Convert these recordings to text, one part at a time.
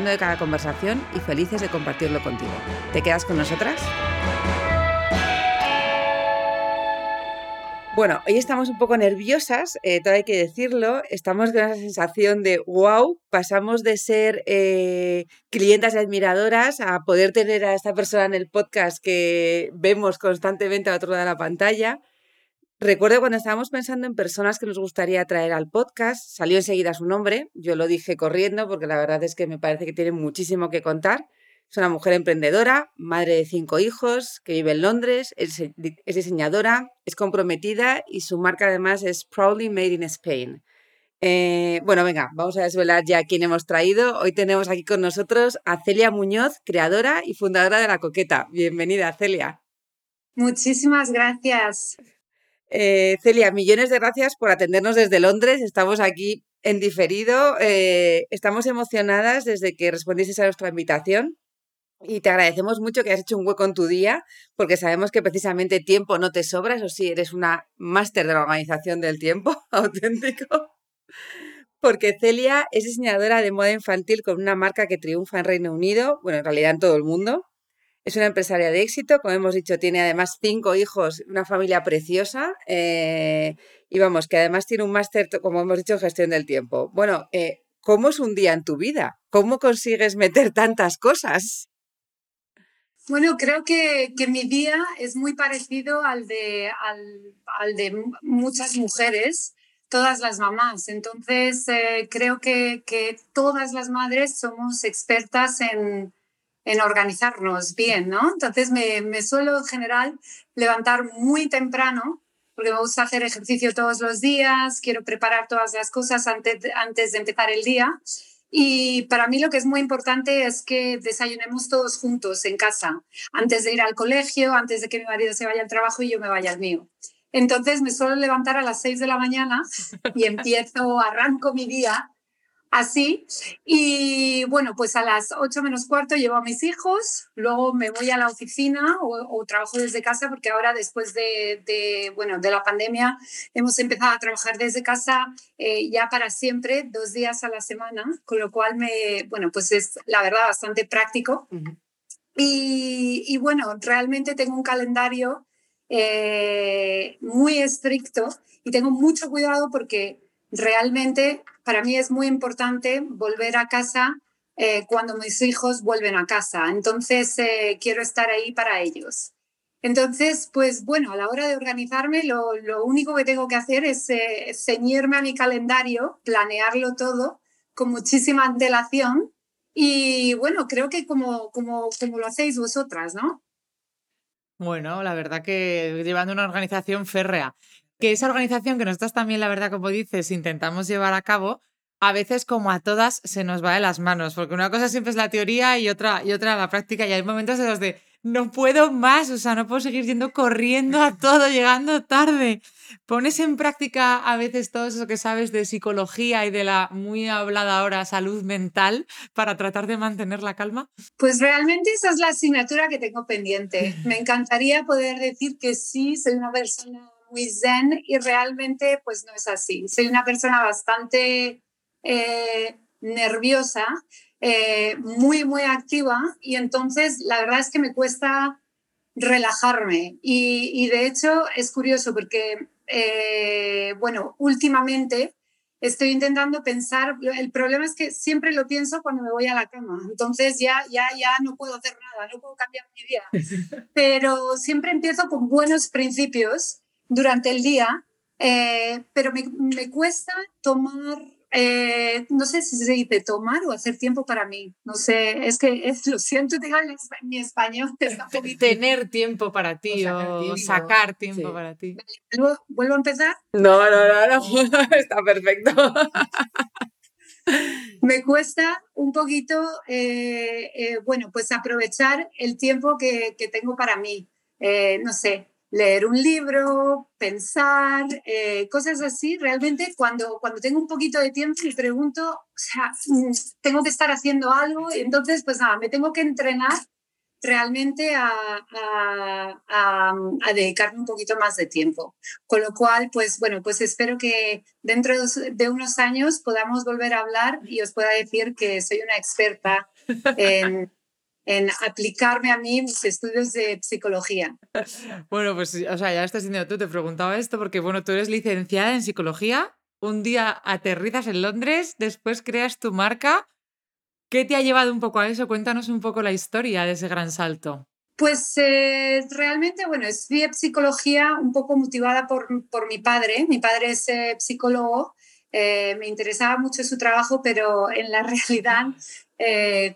de cada conversación y felices de compartirlo contigo. ¿Te quedas con nosotras? Bueno, hoy estamos un poco nerviosas, eh, todo hay que decirlo. Estamos con esa sensación de wow, pasamos de ser eh, clientas y admiradoras a poder tener a esta persona en el podcast que vemos constantemente al otro lado de la pantalla. Recuerdo cuando estábamos pensando en personas que nos gustaría traer al podcast, salió enseguida su nombre, yo lo dije corriendo porque la verdad es que me parece que tiene muchísimo que contar. Es una mujer emprendedora, madre de cinco hijos, que vive en Londres, es, diseñadora, es comprometida y su marca además es Proudly Made in Spain. Eh, bueno, venga, vamos a desvelar ya quién hemos traído. Hoy tenemos aquí con nosotros a Celia Muñoz, creadora y fundadora de La Coqueta. Bienvenida, Celia. Muchísimas gracias. Eh, Celia, millones de gracias por atendernos desde Londres. Estamos aquí en diferido. Eh, estamos emocionadas desde que respondiste a nuestra invitación. Y te agradecemos mucho que hayas hecho un hueco en tu día, porque sabemos que precisamente tiempo no te sobra, eso sí, eres una máster de la organización del tiempo, auténtico. Porque Celia es diseñadora de moda infantil con una marca que triunfa en Reino Unido, bueno, en realidad en todo el mundo. Es una empresaria de éxito, como hemos dicho, tiene además cinco hijos, una familia preciosa eh, y vamos, que además tiene un máster, como hemos dicho, en gestión del tiempo. Bueno, eh, ¿cómo es un día en tu vida? ¿Cómo consigues meter tantas cosas? Bueno, creo que, mi día es muy parecido al de, al, de muchas mujeres, todas las mamás. Entonces, eh, creo que, que todas las madres somos expertas en, en organizarnos bien, ¿no? Entonces me, me, suelo en general levantar muy temprano porque me gusta hacer ejercicio todos los días, quiero preparar todas las cosas antes antes de empezar el día. Y para mí lo que es muy importante es que desayunemos todos juntos en casa, antes de ir al colegio, antes de que mi marido se vaya al trabajo y yo me vaya al mío. Entonces me suelo levantar a las 6 de la mañana y empiezo, arranco mi día así. Y bueno, pues a las 8 menos cuarto llevo a mis hijos, luego me voy a la oficina o, trabajo desde casa porque ahora después de, bueno, de la pandemia hemos empezado a trabajar desde casa eh, ya para siempre, dos días a la semana, con lo cual me, bueno, pues es la verdad bastante práctico. y, y, bueno, realmente tengo un calendario eh, muy estricto y tengo mucho cuidado porque realmente para mí es muy importante volver a casa eh, cuando mis hijos vuelven a casa. Entonces, eh, quiero estar ahí para ellos. Entonces, pues bueno, a la hora de organizarme, lo, único que tengo que hacer es eh, ceñirme a mi calendario, planearlo todo con muchísima antelación y bueno, creo que como, como, como lo hacéis vosotras, ¿no? Bueno, la verdad que llevando una organización férrea que esa organización que nosotros también, la verdad, como dices, intentamos llevar a cabo, a veces como a todas se nos va de las manos, porque una cosa siempre es la teoría y otra, y otra la práctica, y hay momentos de los de no puedo más, o sea, no puedo seguir yendo corriendo a todo, llegando tarde. ¿Pones en práctica a veces todo eso que sabes de psicología y de la muy hablada ahora salud mental para tratar de mantener la calma? Pues realmente esa es la asignatura que tengo pendiente. Me encantaría poder decir que sí, soy una persona muy zen y realmente pues no es así. Soy una persona bastante eh, nerviosa, eh, muy, muy activa y entonces la verdad es que me cuesta relajarme. Y, de hecho es curioso porque, eh, bueno, últimamente estoy intentando pensar, el problema es que siempre lo pienso cuando me voy a la cama, entonces ya, ya, ya no puedo hacer nada, no puedo cambiar mi vida, pero siempre empiezo con buenos principios durante el día, eh, pero me, me, cuesta tomar, eh, no sé si se dice tomar o hacer tiempo para mí. No sé, es que es, lo siento, digo, mi español está Tener tiempo para ti o, sacar tiempo para ti. ¿Vuelvo a empezar? No, no, no, no, está perfecto. me cuesta un poquito, eh, eh, bueno, pues aprovechar el tiempo que, que tengo para mí. Eh, no sé, leer un libro, pensar, cosas así. Realmente cuando, cuando tengo un poquito de tiempo me pregunto, o sea, mm, tengo que estar haciendo algo y entonces pues nada, me tengo que entrenar realmente a, dedicarme un poquito más de tiempo. Con lo cual, pues bueno, pues espero que dentro de unos años podamos volver a hablar y os pueda decir que soy una experta en, aplicarme a mí mis estudios de psicología. Bueno, pues o sea, ya estás diciendo tú, te preguntaba esto porque bueno, tú eres licenciada en psicología, un día aterrizas en Londres, después creas tu marca ¿Qué te ha llevado un poco a eso? Cuéntanos un poco la historia de ese gran salto. Pues eh, realmente, bueno, estudié psicología un poco motivada por, por mi padre. Mi padre es eh, psicólogo, eh, me interesaba mucho su trabajo, pero en la realidad,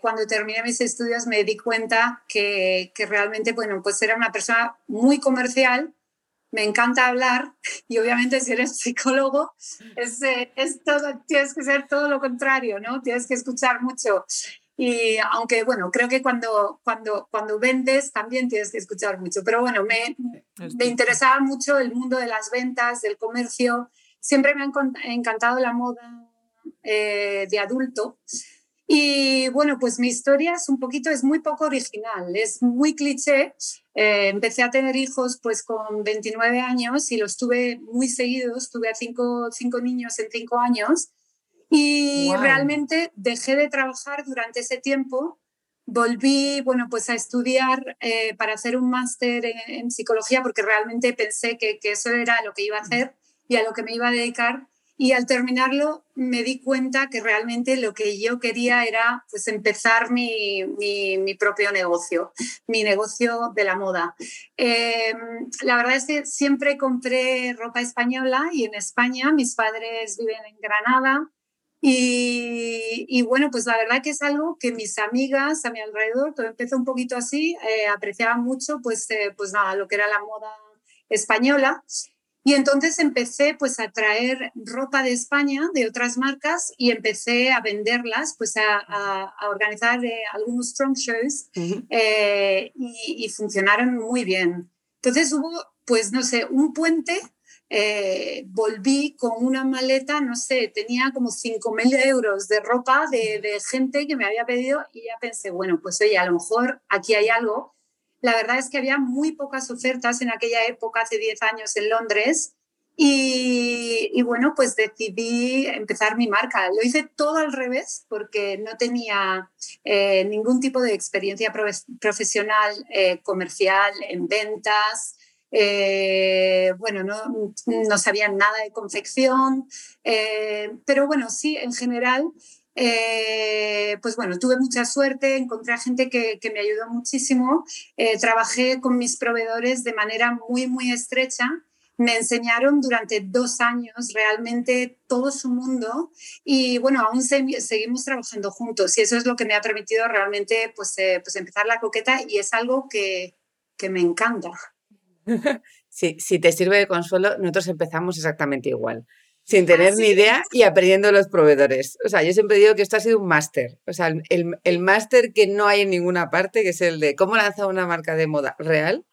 cuando terminé mis estudios me di cuenta que, que, realmente, bueno, pues era una persona muy comercial me encanta hablar y obviamente si eres psicólogo es, eh, es, todo, tienes que ser todo lo contrario, ¿no? Tienes que escuchar mucho. Y aunque, bueno, creo que cuando, cuando, cuando vendes también tienes que escuchar mucho. Pero bueno, me, me interesaba mucho el mundo de las ventas, del comercio. Siempre me ha encantado la moda eh, de adulto. Y bueno, pues mi historia es un poquito, es muy poco original, es muy cliché. Eh, empecé a tener hijos pues con 29 años y los tuve muy seguidos, tuve a cinco, cinco niños en cinco años y realmente dejé de trabajar durante ese tiempo. Volví, bueno, pues a estudiar eh, para hacer un máster en, en, psicología porque realmente pensé que, que eso era lo que iba a hacer y a lo que me iba a dedicar y al terminarlo me di cuenta que realmente lo que yo quería era pues, empezar mi, mi, propio negocio, mi negocio de la moda. Em, la verdad es que siempre compré ropa española y en España mis padres viven en Granada. Y, y, bueno, pues la verdad que es algo que mis amigas a mi alrededor, todo empezó un poquito así, eh, apreciaban mucho, pues, eh, pues nada, lo que era la moda española. Y entonces empecé pues a traer ropa de España, de otras marcas, y empecé a venderlas, pues a, organizar eh, algunos trunk shows eh, y, funcionaron muy bien. Entonces hubo, pues no sé, un puente, eh, volví con una maleta, no sé, tenía como 5.000 euros de ropa de, de gente que me había pedido y ya pensé, bueno, pues oye, a lo mejor aquí hay algo la verdad es que había muy pocas ofertas en aquella época, hace 10 años en Londres. Y, bueno, pues decidí empezar mi marca. Lo hice todo al revés porque no tenía eh, ningún tipo de experiencia profesional eh, comercial en ventas. Eh, bueno, no, no, sabía nada de confección, pero bueno, sí, en general eh, pues bueno, tuve mucha suerte, encontré a gente que, me ayudó muchísimo, eh, trabajé con mis proveedores de manera muy, muy estrecha, me enseñaron durante dos años realmente todo su mundo y bueno, aún seguimos trabajando juntos y eso es lo que me ha permitido realmente pues, eh, pues empezar la coqueta y es algo que, que me encanta. Sí, si te sirve de consuelo, nosotros empezamos exactamente igual sin tener ni idea y aprendiendo los proveedores. O sea, yo siempre digo que esto ha sido un máster. O sea, el, el máster que no hay en ninguna parte, que es el de cómo lanzar una marca de moda real.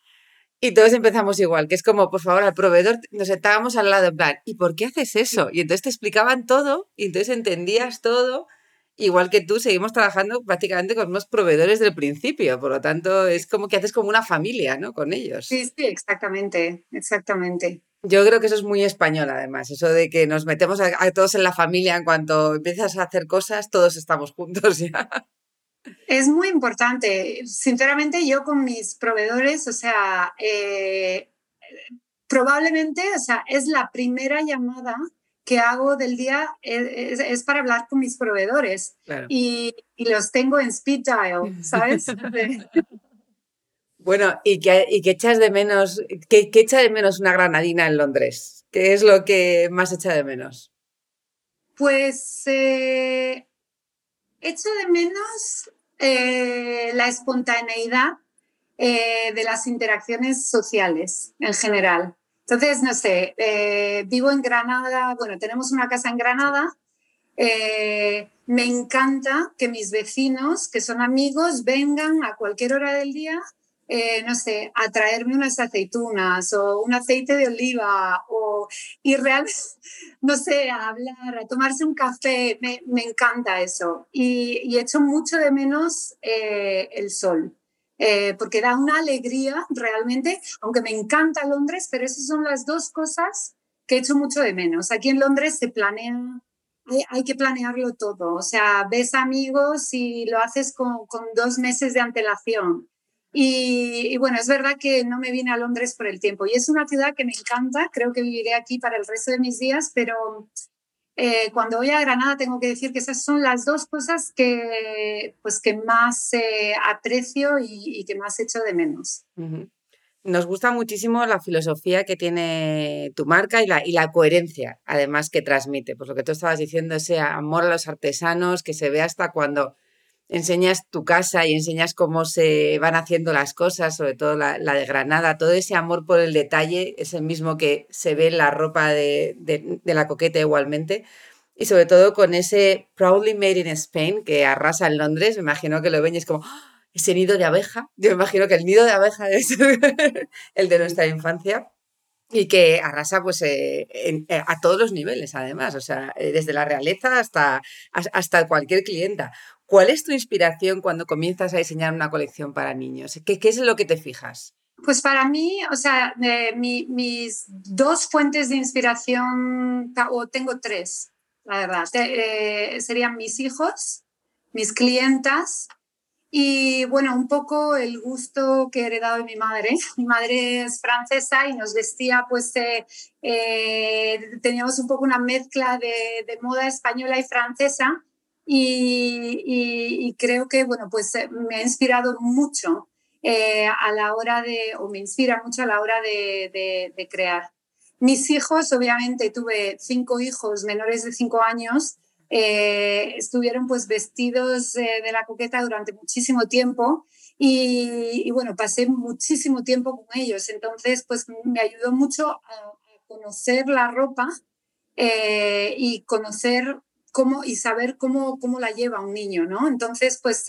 Y todos empezamos igual, que es como, por favor, al proveedor nos sentábamos al lado, en plan, ¿y por qué haces eso? Y entonces te explicaban todo, y entonces entendías todo. Igual que tú, seguimos trabajando prácticamente con unos proveedores del principio, por lo tanto, es como que haces como una familia, ¿no? Con ellos. Sí, sí, exactamente, exactamente. Yo creo que eso es muy español, además, eso de que nos metemos a, todos en la familia, en cuanto empiezas a hacer cosas, todos estamos juntos ya. Es muy importante. Sinceramente, yo con mis proveedores, o sea, eh, probablemente, o sea, es la primera llamada que hago del día es, para hablar con mis proveedores y, y, los tengo en speed dial, ¿sabes? Bueno, ¿y qué, y echas de menos? ¿qué, echa de menos una granadina en Londres? ¿Qué es lo que más echa de menos? Pues eh, echo de menos eh, la espontaneidad eh, de las interacciones sociales en general. Entonces, no sé, vivo en Granada, bueno, tenemos una casa en Granada me encanta que mis vecinos, que son amigos, vengan a cualquier hora del día, eh, no sé, a traerme unas aceitunas o un aceite de oliva o y realmente, no sé, a hablar, a tomarse un café. Me, encanta eso. Y, y, echo mucho de menos eh, el sol. Eh, porque da una alegría realmente, aunque me encanta Londres, pero esas son las dos cosas que echo mucho de menos. Aquí en Londres se planea hay, que planearlo todo. O sea, ves amigos y lo haces con, con dos meses de antelación. Y, bueno, es verdad que no me vine a Londres por el tiempo. Y es una ciudad que me encanta. Creo que viviré aquí para el resto de mis días, pero eh, cuando voy a Granada tengo que decir que esas son las dos cosas que, pues, que más eh, aprecio y, que más echo de menos. Nos gusta muchísimo la filosofía que tiene tu marca y la, y la coherencia, además, que transmite. Pues lo que tú estabas diciendo, ese amor a los artesanos que se ve hasta cuando enseñas tu casa y enseñas cómo se van haciendo las cosas, sobre todo la, de Granada, todo ese amor por el detalle es el mismo que se ve en la ropa de, de la coqueta igualmente. Y sobre todo con ese Proudly Made in Spain que arrasa en Londres, me imagino que lo ven como ese nido de abeja. Yo me imagino que el nido de abeja es el de nuestra infancia y que arrasa pues eh, eh, a todos los niveles además, o sea, eh, desde la realeza hasta, hasta cualquier clienta. ¿Cuál es tu inspiración cuando comienzas a diseñar una colección para niños? ¿Qué, qué es lo que te fijas? Pues para mí, o sea, mis dos fuentes de inspiración, o tengo tres, la verdad, serían mis hijos, mis clientas y bueno, un poco el gusto que he heredado de mi madre. Mi madre es francesa y nos vestía, pues eh, eh, teníamos un poco una mezcla de, de moda española y francesa. Y, creo que, bueno, pues eh, me ha inspirado mucho a la hora de, o me inspira mucho a la hora de, de, crear. Mis hijos, obviamente, tuve cinco hijos menores de cinco años eh, estuvieron pues vestidos eh, de la coqueta durante muchísimo tiempo y, bueno, pasé muchísimo tiempo con ellos, entonces pues me ayudó mucho a, conocer la ropa eh, y conocer cómo y saber cómo, cómo la lleva un niño, ¿no? Entonces pues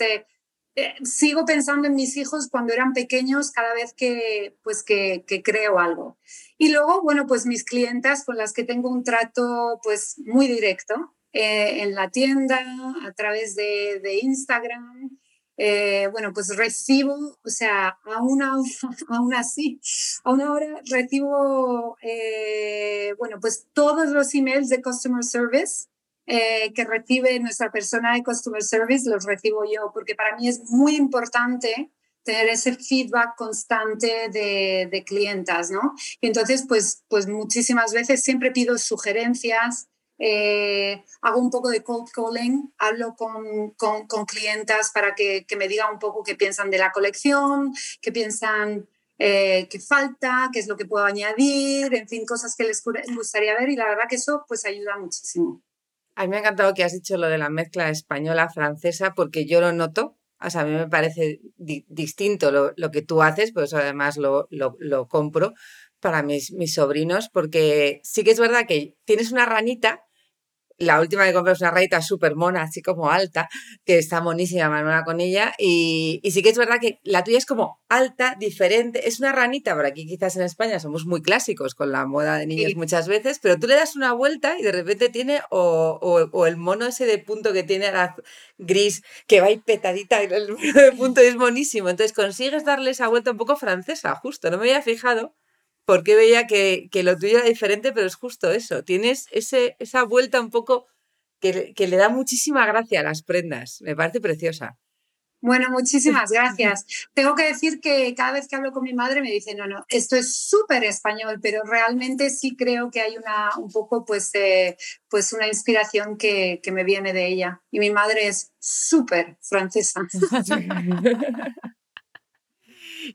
sigo pensando en mis hijos cuando eran pequeños cada vez que pues que, que, creo algo. Y luego, bueno, pues mis clientas con las que tengo un trato pues muy directo, eh, en la tienda, a través de, de Instagram. Eh, bueno, pues recibo, o sea, aún, aún así, a una hora recibo, eh, bueno, pues todos los emails de Customer Service que recibe nuestra persona de Customer Service, los recibo yo, porque para mí es muy importante tener ese feedback constante de, de clientas, ¿no? Y entonces, pues, pues muchísimas veces siempre pido sugerencias, eh, hago un poco de cold calling, hablo con, con, con clientas para que, que, me digan un poco qué piensan de la colección, qué piensan eh, qué falta, qué es lo que puedo añadir, en fin, cosas que les gustaría ver y la verdad que eso pues ayuda muchísimo. A mí me ha encantado que has dicho lo de la mezcla española-francesa porque yo lo noto. O sea, a mí me parece distinto lo, lo, que tú haces, pues además lo, lo, lo compro para mis, mis sobrinos, porque sí que es verdad que tienes una ranita la última que compré es una rayita súper mona, así como alta, que está monísima Manuela con ella. Y, sí que es verdad que la tuya es como alta, diferente. Es una ranita, por aquí quizás en España somos muy clásicos con la moda de niños muchas veces, pero tú le das una vuelta y de repente tiene o, el mono ese de punto que tiene la gris, que va ahí petadita, el mono de punto es monísimo. Entonces consigues darle esa vuelta un poco francesa, justo. No me había fijado porque veía que, lo tuyo era diferente, pero es justo eso. Tienes ese, esa vuelta un poco que, le da muchísima gracia a las prendas. Me parece preciosa. Bueno, muchísimas gracias. Tengo que decir que cada vez que hablo con mi madre me dice, no, no, esto es súper español, pero realmente sí creo que hay una, un poco, pues, eh, pues una inspiración que, que me viene de ella. Y mi madre es súper francesa.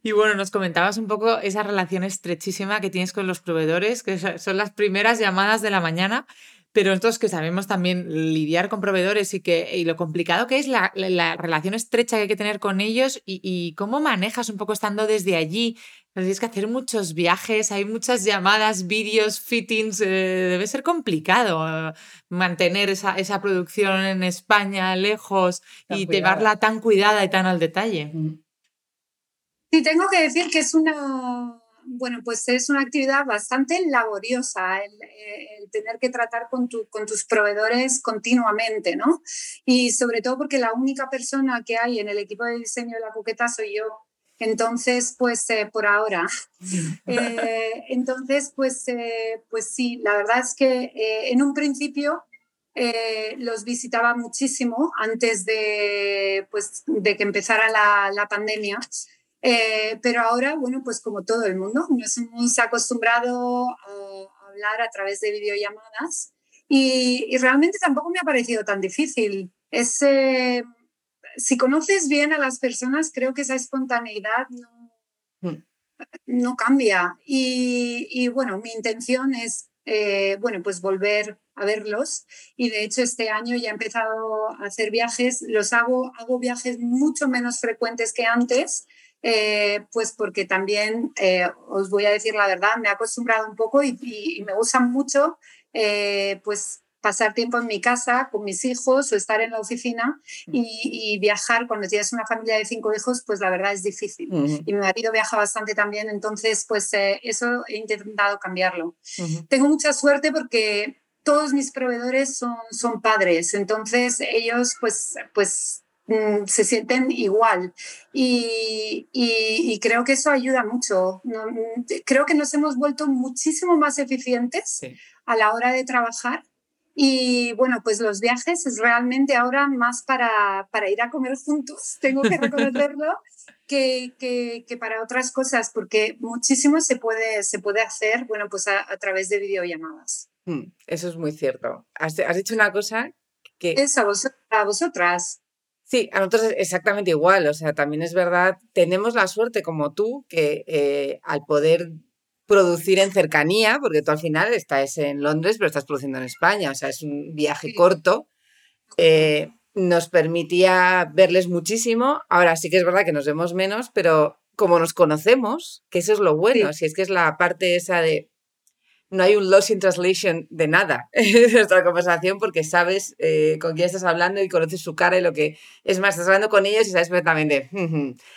Y bueno, nos comentabas un poco esa relación estrechísima que tienes con los proveedores, que son las primeras llamadas de la mañana. pero nosotros que sabemos también lidiar con proveedores y, que, y lo complicado que es la, relación estrecha que hay que tener con ellos y, cómo manejas un poco estando desde allí. Tienes que hacer muchos viajes, hay muchas llamadas, vídeos, fittings, eh, debe ser complicado eh, mantener esa, esa, producción en España lejos y llevarla tan cuidada y tan al detalle. Sí, tengo que decir que es una bueno, pues es una actividad bastante laboriosa el, tener que tratar con, con, tus proveedores continuamente, ¿no? Y sobre todo porque la única persona que hay en el equipo de diseño de la coqueta soy yo. Entonces, pues eh, por ahora. Eh, entonces, pues, eh, pues sí, la verdad es que en un principio los visitaba muchísimo antes de, pues, de que empezara la, la pandemia. Eh, pero ahora, bueno, pues como todo el mundo, nos hemos acostumbrado a hablar a través de videollamadas y, realmente tampoco me ha parecido tan difícil. Es, eh, si conoces bien a las personas, creo que esa espontaneidad no, hmm. no cambia. Y, bueno, mi intención es, eh, bueno, pues volver a verlos. Y de hecho este año ya he empezado a hacer viajes. Los hago, hago viajes mucho menos frecuentes que antes, eh, pues porque también, eh, os voy a decir la verdad, me he acostumbrado un poco y, me gusta mucho eh, pues pasar tiempo en mi casa con mis hijos o estar en la oficina mm. y, viajar cuando tienes una familia de cinco hijos, pues la verdad es difícil. Y mi marido viaja bastante también, entonces pues eso he intentado cambiarlo. Tengo mucha suerte porque todos mis proveedores son, son padres, entonces ellos pues, pues Mm, se sienten igual. Y, y, creo que eso ayuda mucho. Mm, creo que nos hemos vuelto muchísimo más eficientes a la hora de trabajar. Y bueno, pues los viajes es realmente ahora más para, para ir a comer juntos, tengo que reconocerlo, que, que, que, para otras cosas, porque muchísimo se puede, se puede hacer, bueno, pues a, través de videollamadas. Mm, eso es muy cierto. Has, has dicho una cosa que... Es a, a vosotras. Sí, a nosotros es exactamente igual. O sea, también es verdad, tenemos la suerte como tú que eh, al poder producir en cercanía, porque tú al final estás en Londres, pero estás produciendo en España, o sea, es un viaje corto, eh, nos permitía verles muchísimo. Ahora sí que es verdad que nos vemos menos, pero como nos conocemos, que eso es lo bueno, si es que es la parte esa de no hay un loss in translation de nada en nuestra conversación porque sabes eh, con quién estás hablando y conoces su cara y lo que... Es más, estás hablando con ellos y sabes perfectamente,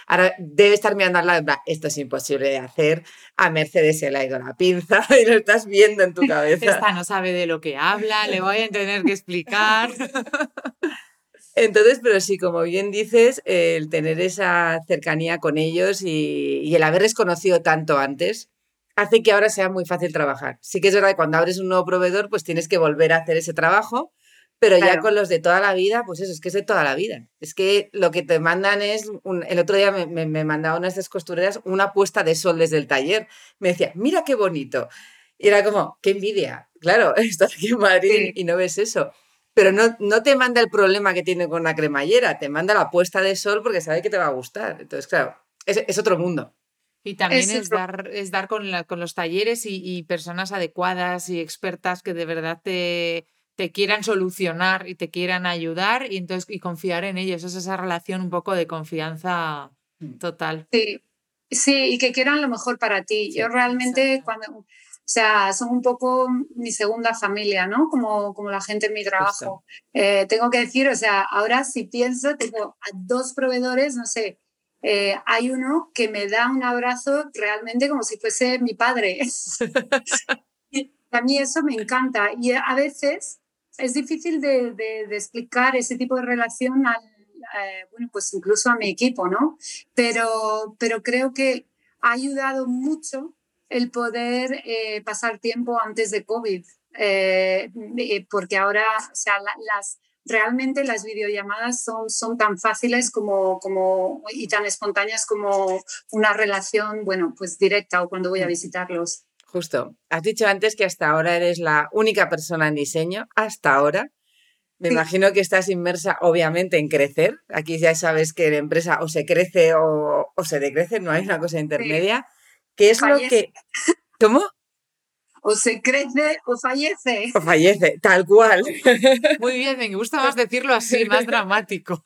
ahora debe estar mirando al lado, esto es imposible de hacer, a Mercedes se le ha ido la pinza y lo estás viendo en tu cabeza. Esta no sabe de lo que habla, le voy a tener que explicar. Entonces, pero sí, como bien dices, el tener esa cercanía con ellos y, y el haberles conocido tanto antes, hace que ahora sea muy fácil trabajar. Sí que es verdad que cuando abres un nuevo proveedor, pues tienes que volver a hacer ese trabajo, pero ya con los de toda la vida, pues eso, es que es de toda la vida. Es que lo que te mandan es, el otro día me, me, mandaba una de estas costureras una puesta de sol desde el taller. Me decía, mira qué bonito. Y era como, qué envidia. Claro, estás aquí en Madrid y no ves eso. Pero no, no te manda el problema que tiene con la cremallera, te manda la puesta de sol porque sabe que te va a gustar. Entonces, claro, es, es otro mundo. Y también es, dar, es dar con, con los talleres y, personas adecuadas y expertas que de verdad te, te quieran solucionar y te quieran ayudar y entonces y confiar en ellos. Es esa relación un poco de confianza mm. total. Sí, sí, y que quieran lo mejor para ti. Yo realmente cuando, o sea, son un poco mi segunda familia, ¿no? Como, como la gente en mi trabajo. Eh, tengo que decir, o sea, ahora si pienso, tengo a dos proveedores, no sé, eh, hay uno que me da un abrazo realmente como si fuese mi padre. a mí eso me encanta y a veces es difícil de, explicar ese tipo de relación al, eh, bueno, pues incluso a mi equipo, ¿no? Pero, pero creo que ha ayudado mucho el poder eh, pasar tiempo antes de COVID, porque ahora, o sea, las, realmente las videollamadas son, son tan fáciles como, como, y tan espontáneas como una relación, bueno, pues directa o cuando voy a visitarlos. Justo. Has dicho antes que hasta ahora eres la única persona en diseño, hasta ahora. Me imagino que estás inmersa, obviamente, en crecer. Aquí ya sabes que la empresa o se crece o, o se decrece, no hay una cosa intermedia. ¿Qué es lo que... ¿Cómo? O se crece o fallece. O fallece, tal cual. Muy bien, me gusta más decirlo así, más dramático.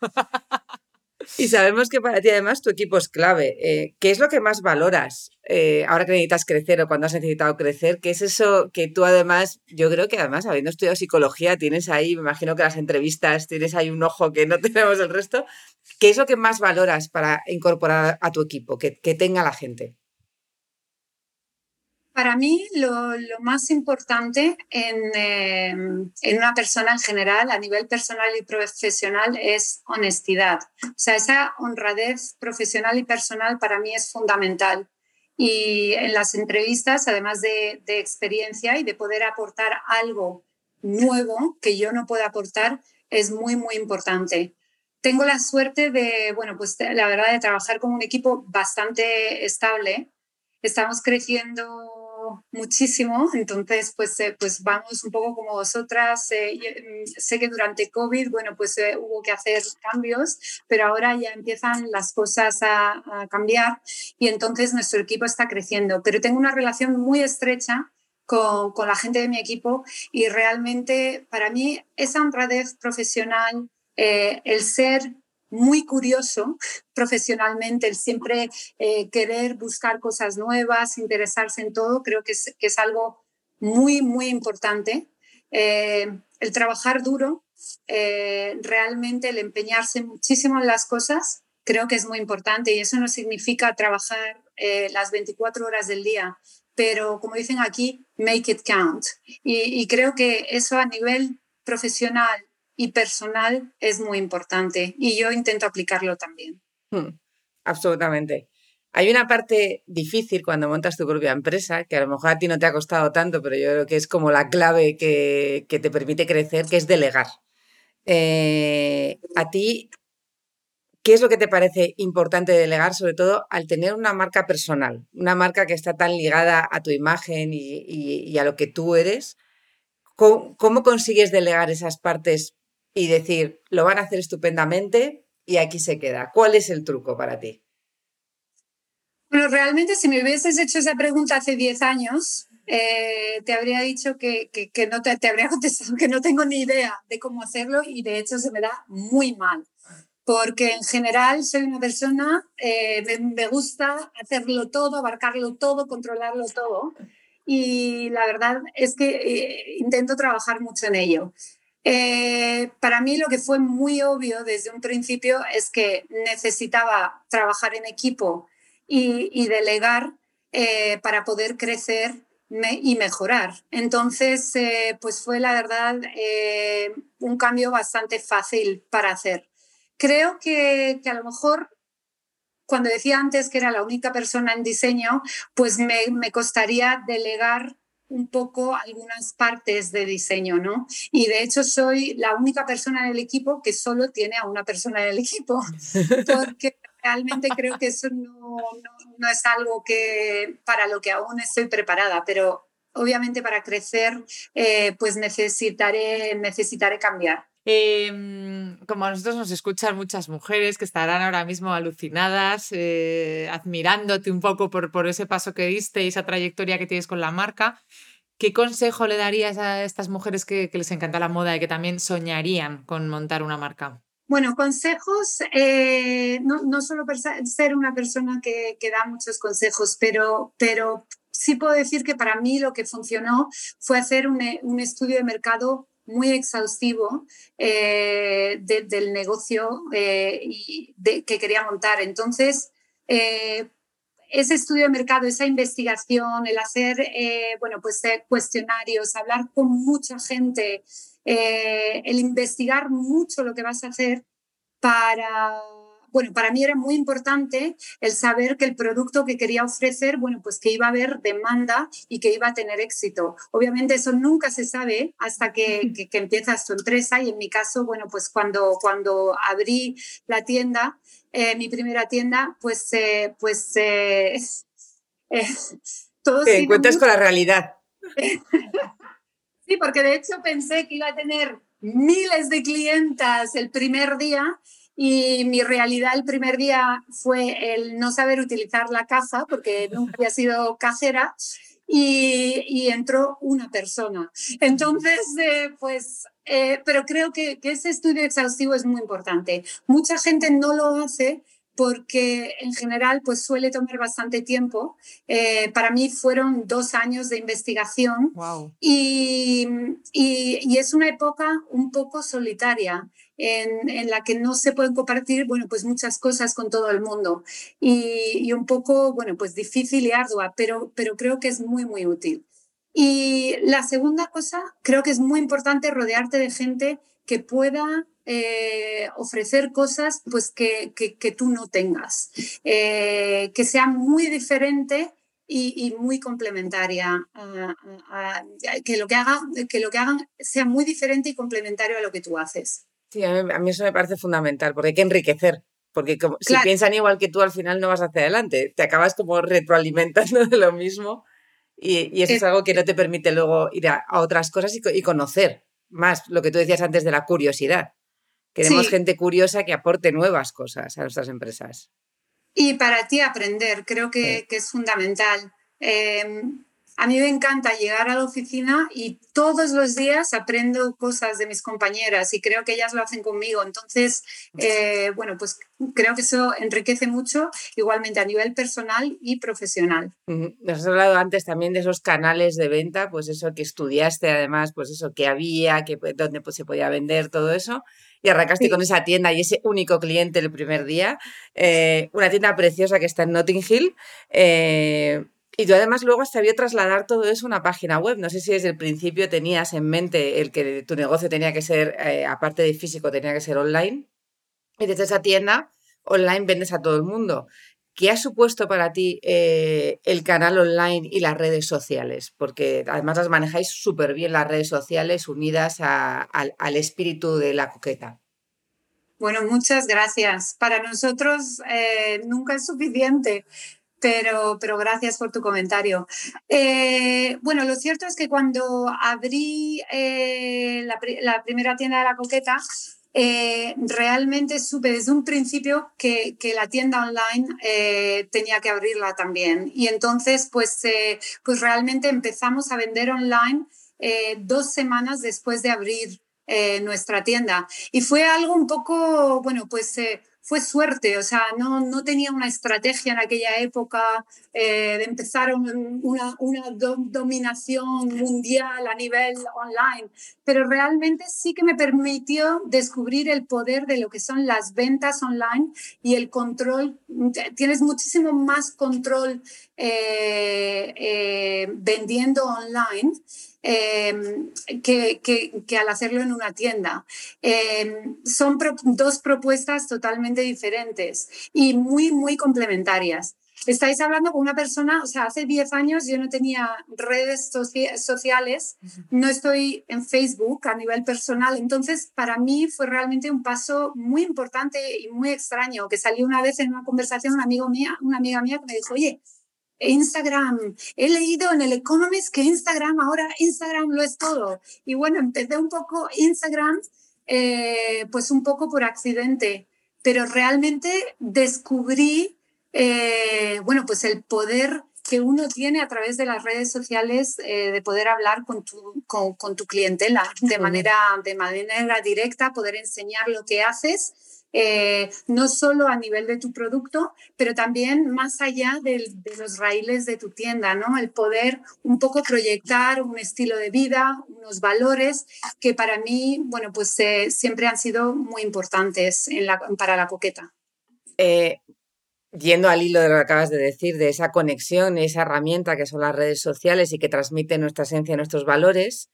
Y sabemos que para ti además tu equipo es clave. Eh, ¿Qué es lo que más valoras eh, ahora que necesitas crecer o cuando has necesitado crecer? ¿Qué es eso que tú además, yo creo que además habiendo estudiado psicología tienes ahí, me imagino que las entrevistas tienes ahí un ojo que no tenemos el resto. ¿Qué es lo que más valoras para incorporar a tu equipo, que, que tenga la gente? Para mí lo, más importante en, em, en, una persona en general, a nivel personal y profesional, es honestidad. O sea, esa honradez profesional y personal para mí es fundamental. Y en las entrevistas, además de, de experiencia y de poder aportar algo nuevo que yo no puedo aportar, es muy, muy importante. Tengo la suerte de, bueno, pues la verdad, de trabajar con un equipo bastante estable. Estamos creciendo muchísimo, entonces pues, eh, pues vamos un poco como vosotras. Eh, mm, sé que durante COVID, bueno, pues eh, hubo que hacer cambios, pero ahora ya empiezan las cosas a, cambiar y entonces nuestro equipo está creciendo. Pero tengo una relación muy estrecha con, con, la gente de mi equipo y realmente para mí esa honradez profesional, el ser muy curioso profesionalmente, el siempre eh, querer buscar cosas nuevas, interesarse en todo, creo que es, que es algo muy, muy importante. Eh, el trabajar duro, eh, realmente el empeñarse muchísimo en las cosas, creo que es muy importante y eso no significa trabajar las 24 horas del día, pero como dicen aquí, make it count. y creo que eso a nivel profesional y personal es muy importante y yo intento aplicarlo también. Hmm, absolutamente. Hay una parte difícil cuando montas tu propia empresa, que a lo mejor a ti no te ha costado tanto, pero yo creo que es como la clave que, te permite crecer, que es delegar. Eh, a ti, ¿qué es lo que te parece importante delegar, sobre todo al tener una marca personal, una marca que está tan ligada a tu imagen y, a lo que tú eres? ¿Cómo consigues delegar esas partes y decir, lo van a hacer estupendamente y aquí se queda. ¿Cuál es el truco para ti? Bueno, realmente si me hubieses hecho esa pregunta hace 10 años, eh, te habría dicho que, que, no te, te, habría contestado que no tengo ni idea de cómo hacerlo y de hecho se me da muy mal. Porque en general soy una persona, eh, me, gusta hacerlo todo, abarcarlo todo, controlarlo todo. Y la verdad es que eh, intento trabajar mucho en ello. Eh, para mí lo que fue muy obvio desde un principio es que necesitaba trabajar en equipo y, delegar eh, para poder crecer y mejorar. Entonces, eh, pues fue la verdad un cambio bastante fácil para hacer. Creo que, que, a lo mejor cuando decía antes que era la única persona en diseño, pues me, me costaría delegar un poco algunas partes de diseño, ¿no? Y de hecho soy la única persona en el equipo que solo tiene a una persona en el equipo, porque realmente creo que eso no, no, es algo que para lo que aún estoy preparada, pero obviamente para crecer eh, pues necesitaré, necesitaré cambiar. Em, como a nosotros nos escuchan muchas mujeres que estarán ahora mismo alucinadas, eh, admirándote un poco por, ese paso que diste y esa trayectoria que tienes con la marca, ¿qué consejo le darías a estas mujeres que, les encanta la moda y que también soñarían con montar una marca? Bueno, consejos, eh, no, solo ser una persona que, da muchos consejos, pero, sí puedo decir que para mí lo que funcionó fue hacer un estudio de mercado muy exhaustivo eh, del negocio eh, y que quería montar. Entonces, eh, ese estudio de mercado, esa investigación, el hacer bueno, pues, cuestionarios, hablar con mucha gente, el investigar mucho lo que vas a hacer para bueno, para mí era muy importante el saber que el producto que quería ofrecer, bueno, pues que iba a haber demanda y que iba a tener éxito. Obviamente eso nunca se sabe hasta que, que, empiezas tu empresa y en mi caso, bueno, pues cuando, cuando abrí la tienda, eh, mi primera tienda, pues, eh, pues eh, todo... Te encuentras con la realidad. sí, porque de hecho pensé que iba a tener miles de clientas el primer día y mi realidad el primer día fue el no saber utilizar la caja, porque nunca había sido cajera. y, entró una persona. Entonces, eh, pues, eh, pero creo que, que ese estudio exhaustivo es muy importante. Mucha gente no lo hace porque en general pues suele tomar bastante tiempo. Eh, para mí fueron dos años de investigación y, y, es una época un poco solitaria. En, en, la que no se pueden compartir, bueno, pues muchas cosas con todo el mundo y, y, un poco, bueno, pues difícil y ardua, pero, pero creo que es muy, muy útil. Y la segunda cosa, creo que es muy importante rodearte de gente que pueda eh, ofrecer cosas pues, que, que, tú no tengas, eh, que sea muy diferente y, muy complementaria, que, lo que, haga, que lo que hagan sea muy diferente y complementario a lo que tú haces. Sí, a mí, eso me parece fundamental, porque hay que enriquecer. Porque si piensan igual que tú, al final no vas hacia adelante. Te acabas como retroalimentando de lo mismo y, y eso es, algo que no te permite luego ir a, otras cosas y, y, conocer más lo que tú decías antes de la curiosidad. Queremos gente curiosa que aporte nuevas cosas a nuestras empresas. Y para ti aprender, creo que, es fundamental. Em, a mí me encanta llegar a la oficina y todos los días aprendo cosas de mis compañeras y creo que ellas lo hacen conmigo. Entonces, eh, bueno, pues creo que eso enriquece mucho igualmente a nivel personal y profesional. Nos has hablado antes también de esos canales de venta, pues eso que estudiaste además, pues eso que había, que, dónde pues, se podía vender, todo eso y arrancaste con esa tienda y ese único cliente el primer día. Eh, una tienda preciosa que está en Notting Hill. Eh, y tú además luego has sabido trasladar todo eso a una página web. No sé si desde el principio tenías en mente el que tu negocio tenía que ser, eh, aparte de físico, tenía que ser online. Y desde esa tienda online vendes a todo el mundo. ¿Qué ha supuesto para ti eh, el canal online y las redes sociales? Porque además las manejáis súper bien las redes sociales unidas al, espíritu de la coqueta. Bueno, muchas gracias. Para nosotros eh, nunca es suficiente, pero, pero gracias por tu comentario. Eh, bueno, lo cierto es que cuando abrí la, la primera tienda de la coqueta, eh, realmente supe desde un principio que, la tienda online eh, tenía que abrirla también. Y entonces, pues, eh, pues realmente empezamos a vender online dos semanas después de abrir nuestra tienda. Y fue algo un poco, bueno, pues fue suerte, o sea, no, no tenía una estrategia en aquella época eh, de empezar una, una dominación mundial a nivel online, pero realmente sí que me permitió descubrir el poder de lo que son las ventas online y el control. Tienes muchísimo más control eh, eh, vendiendo online Em, que, que, al hacerlo en una tienda. Em, son dos propuestas totalmente diferentes y muy, muy complementarias. Estáis hablando con una persona, o sea, hace 10 años yo no tenía redes sociales, no estoy en Facebook a nivel personal, entonces para mí fue realmente un paso muy importante y muy extraño, que salió una vez en una conversación una, amigo mía, una amiga mía que me dijo, oye, Instagram. He leído en el Economist que Instagram, ahora Instagram lo es todo. Y bueno, empecé un poco Instagram, eh, pues un poco por accidente, pero realmente descubrí, eh, bueno, pues el poder que uno tiene a través de las redes sociales eh, de poder hablar con tu, con, con tu clientela de manera, de manera directa, poder enseñar lo que haces eh, no solo a nivel de tu producto, pero también más allá de, los raíles de tu tienda, ¿no? El poder un poco proyectar un estilo de vida, unos valores que para mí, bueno, pues eh, siempre han sido muy importantes para la coqueta. Eh, yendo al hilo de lo que acabas de decir, de esa conexión, esa herramienta que son las redes sociales y que transmiten nuestra esencia, nuestros valores,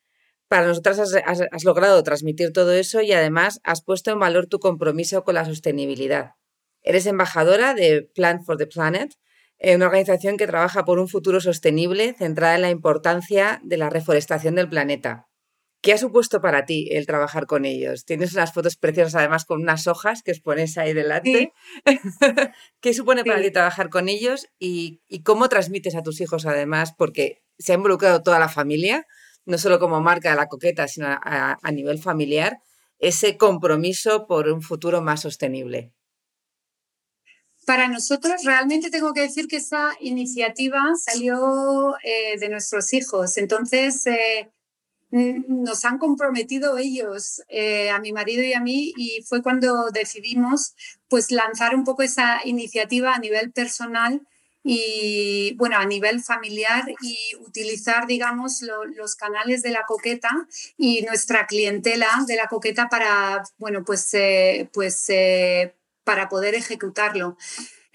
para nosotras has, logrado transmitir todo eso y además has puesto en valor tu compromiso con la sostenibilidad. Eres embajadora de Plant for the Planet, eh, una organización que trabaja por un futuro sostenible centrada en la importancia de la reforestación del planeta. ¿Qué ha supuesto para ti el trabajar con ellos? Tienes unas fotos preciosas además con unas hojas que expones ahí delante. ¿Qué supone para ti trabajar con ellos y, y, cómo transmites a tus hijos además? Porque se ha involucrado toda la familia no solo como marca de la coqueta, sino a, nivel familiar, ese compromiso por un futuro más sostenible? Para nosotros, realmente tengo que decir que esa iniciativa salió eh, de nuestros hijos. Entonces, eh, nos han comprometido ellos, eh, a mi marido y a mí, y fue cuando decidimos pues, lanzar un poco esa iniciativa a nivel personal y bueno, a nivel familiar y utilizar, digamos, los canales de la coqueta y nuestra clientela de la coqueta para, bueno, pues, pues para poder ejecutarlo.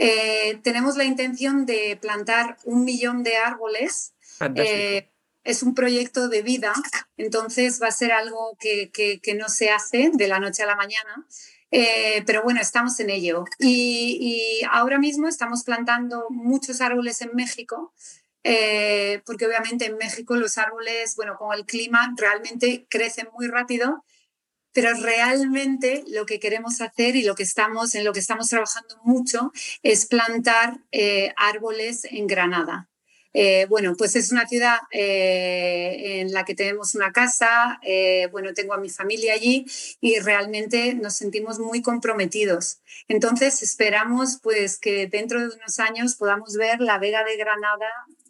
Eh, tenemos la intención de plantar un millón de árboles. Eh, es un proyecto de vida, entonces va a ser algo que, que, no se hace de la noche a la mañana. Eh, pero bueno, estamos en ello. Y, ahora mismo estamos plantando muchos árboles en México, porque obviamente en México los árboles, bueno, con el clima realmente crecen muy rápido pero realmente lo que queremos hacer y lo que estamos, en lo que estamos trabajando mucho es plantar eh, árboles en Granada. Eh, bueno, pues es una ciudad eh, en la que tenemos una casa, bueno, tengo a mi familia allí y realmente nos sentimos muy comprometidos. Entonces esperamos pues que dentro de unos años podamos ver la Vega de Granada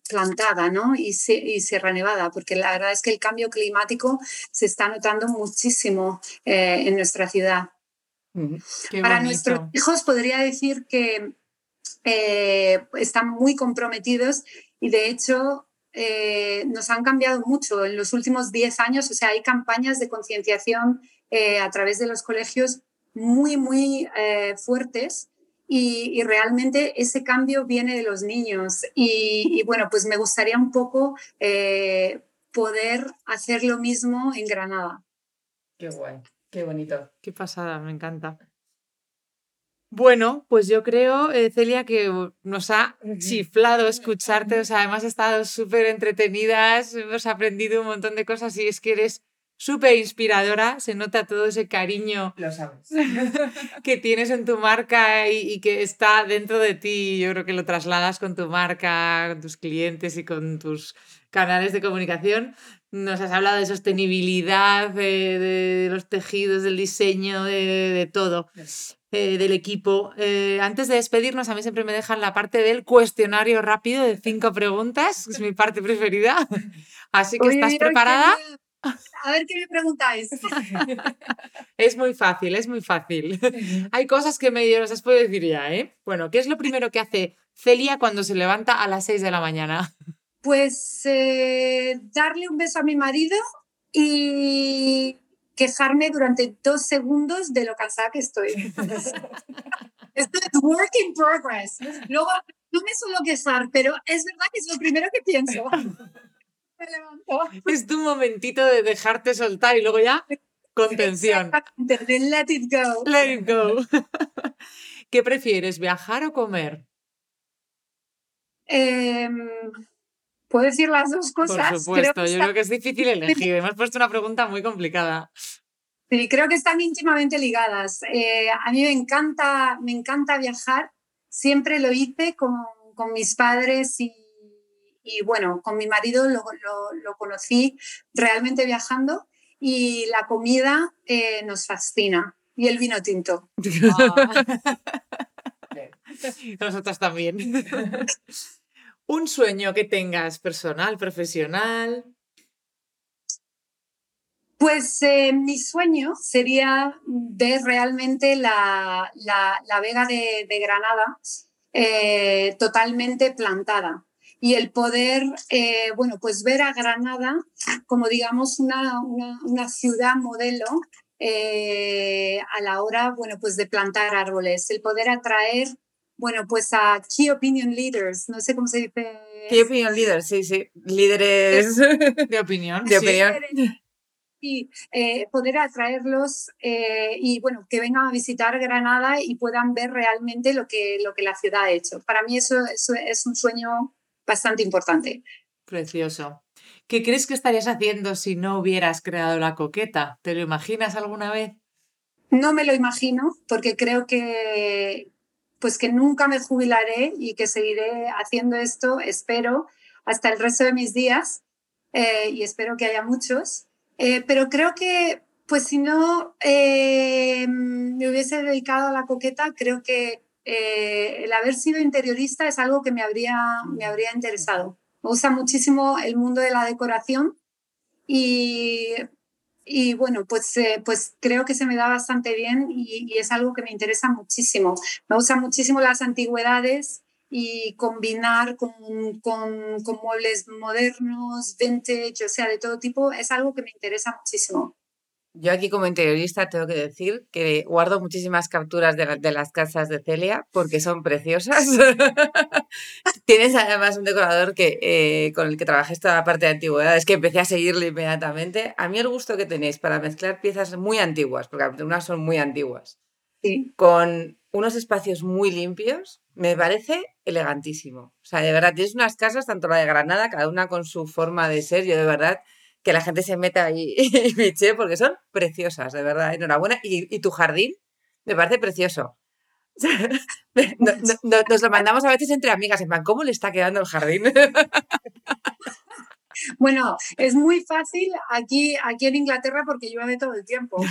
plantada ¿no? y, y Sierra Nevada, porque la verdad es que el cambio climático se está notando muchísimo eh, en nuestra ciudad. Para nuestros hijos podría decir que eh, están muy comprometidos y de hecho eh, nos han cambiado mucho en los últimos 10 años, o sea, hay campañas de concienciación a través de los colegios muy, muy fuertes y, realmente ese cambio viene de los niños. Y, bueno, pues me gustaría un poco eh, poder hacer lo mismo en Granada. Qué guay, qué bonito. Qué pasada, me encanta. Bueno, pues yo creo, eh, Celia, que nos ha chiflado escucharte. O sea, además, estado súper entretenidas, hemos aprendido un montón de cosas y es que eres súper inspiradora, se nota todo ese cariño Lo sabes. que tienes en tu marca y, que está dentro de ti. Yo creo que lo trasladas con tu marca, con tus clientes y con tus canales de comunicación. Nos has hablado de sostenibilidad, de, los tejidos, del diseño, de, todo. Eh, del equipo. Eh, antes de despedirnos, a mí siempre me dejan la parte del cuestionario rápido de cinco preguntas, es mi parte preferida. Así que, ¿estás preparada? A ver qué me preguntáis. Es muy fácil, es muy fácil. Hay cosas que medio os puedo decir ya, ¿eh? Bueno, ¿qué es lo primero que hace Celia cuando se levanta a las 6 de la mañana? Pues eh, darle un beso a mi marido y quejarme durante dos segundos de lo cansada que estoy. Esto es work in progress. Luego no me suelo quejar, pero es verdad que es lo primero que pienso. Es tu momentito de dejarte soltar y luego ya contención. Let it go. Let it go. ¿Qué prefieres, viajar o comer? Em, Puedo decir las dos cosas. Por supuesto, yo creo que es difícil elegir. Hemos puesto una pregunta muy complicada. Sí, creo que están íntimamente ligadas. Eh, a mí me encanta, me encanta viajar. Siempre lo hice con, con mis padres y y bueno, con mi marido lo, lo, conocí realmente viajando y la comida eh, nos fascina y el vino tinto. Ah. Nosotros también. Un sueño que tengas personal, profesional. Pues eh, mi sueño sería ver realmente la, la, Vega de, de Granada eh, totalmente plantada y el poder, eh, bueno, pues ver a Granada como, digamos, una, una, ciudad modelo a la hora, bueno, pues de plantar árboles, el poder atraer, bueno, pues a key opinion leaders, no sé cómo se dice. Key opinion leaders, sí, sí, líderes de opinión. De opinión. Y eh, poder atraerlos y bueno, que vengan a visitar Granada y puedan ver realmente lo que, lo que la ciudad ha hecho. Para mí eso, eso es un sueño bastante importante. Precioso. ¿Qué crees que estarías haciendo si no hubieras creado la coqueta? ¿Te lo imaginas alguna vez? No me lo imagino porque creo que pues que nunca me jubilaré y que seguiré haciendo esto, espero, hasta el resto de mis días eh, y espero que haya muchos. Eh, pero creo que, pues si no eh, me hubiese dedicado a la coqueta, creo que el haber sido interiorista es algo que me habría, me habría interesado. Me gusta muchísimo el mundo de la decoración y, y bueno, pues, eh, pues creo que se me da bastante bien y, es algo que me interesa muchísimo. Me gustan muchísimo las antigüedades y combinar con, con, con muebles modernos, vintage, o sea, de todo tipo, es algo que me interesa muchísimo. Yo aquí como interiorista tengo que decir que guardo muchísimas capturas de, las casas de Celia porque son preciosas. Tienes además un decorador que, eh, con el que trabajé toda la parte de antigüedades que empecé a seguirle inmediatamente. A mí el gusto que tenéis para mezclar piezas muy antiguas, porque algunas son muy antiguas, con unos espacios muy limpios, me parece elegantísimo. O sea, de verdad, tienes unas casas, tanto la de Granada, cada una con su forma de ser, yo de verdad que la gente se meta ahí y biche porque son preciosas, de verdad. Enhorabuena. Y, tu jardín me parece precioso. nos lo mandamos a veces entre amigas, en plan, ¿cómo le está quedando el jardín? Bueno, es muy fácil aquí, aquí en Inglaterra porque llueve todo el tiempo.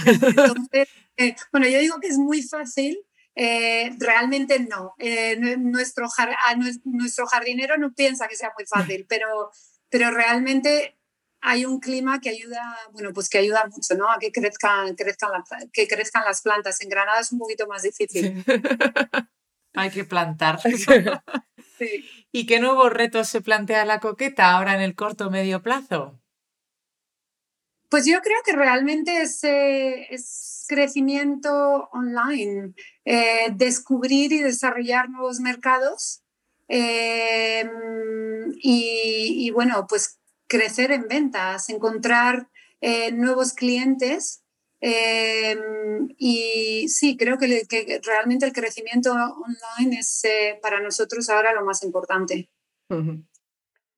Eh, bueno, yo digo que es muy fácil eh, realmente no. Eh, nuestro, nuestro jardinero no piensa que sea muy fácil, pero, pero realmente hay un clima que ayuda, bueno, pues que ayuda mucho, ¿no? A que crezcan, crezcan, que crezcan las plantas. En Granada es un poquito más difícil. hay que plantar. ¿Y qué nuevos retos se plantea la coqueta ahora en el corto medio plazo? Pues yo creo que realmente es, es crecimiento online, eh, descubrir y desarrollar nuevos mercados. Eh, y, y, bueno, pues crecer en ventas, encontrar eh, nuevos clientes. Em, y sí, creo que, realmente el crecimiento online es eh, para nosotros ahora lo más importante.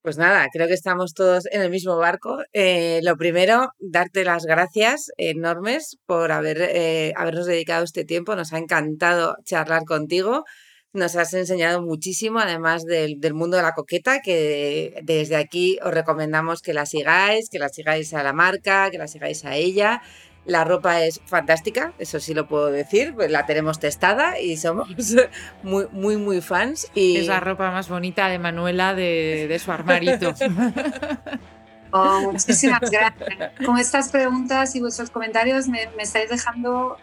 Pues nada, creo que estamos todos en el mismo barco. Eh, lo primero, darte las gracias enormes por haber, habernos dedicado este tiempo. Nos ha encantado charlar contigo. Nos has enseñado muchísimo, además del, mundo de la coqueta, que desde aquí os recomendamos que la sigáis, que la sigáis a la marca, que la sigáis a ella. La ropa es fantástica, eso sí lo puedo decir, pues la tenemos testada y somos muy, muy, muy fans. Y... Es la ropa más bonita de Manuela de, su armarito. Oh, muchísimas gracias. Con estas preguntas y vuestros comentarios me, me estáis dejando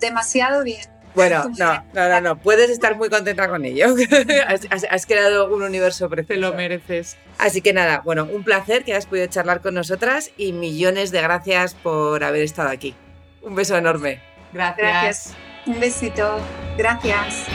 demasiado bien. Bueno, no, no, no, no, puedes estar muy contenta con ello. has, creado un universo precioso. Te lo mereces. Así que nada, bueno, un placer que hayas podido charlar con nosotras y millones de gracias por haber estado aquí. Un beso enorme. Gracias. gracias. Un besito. Gracias.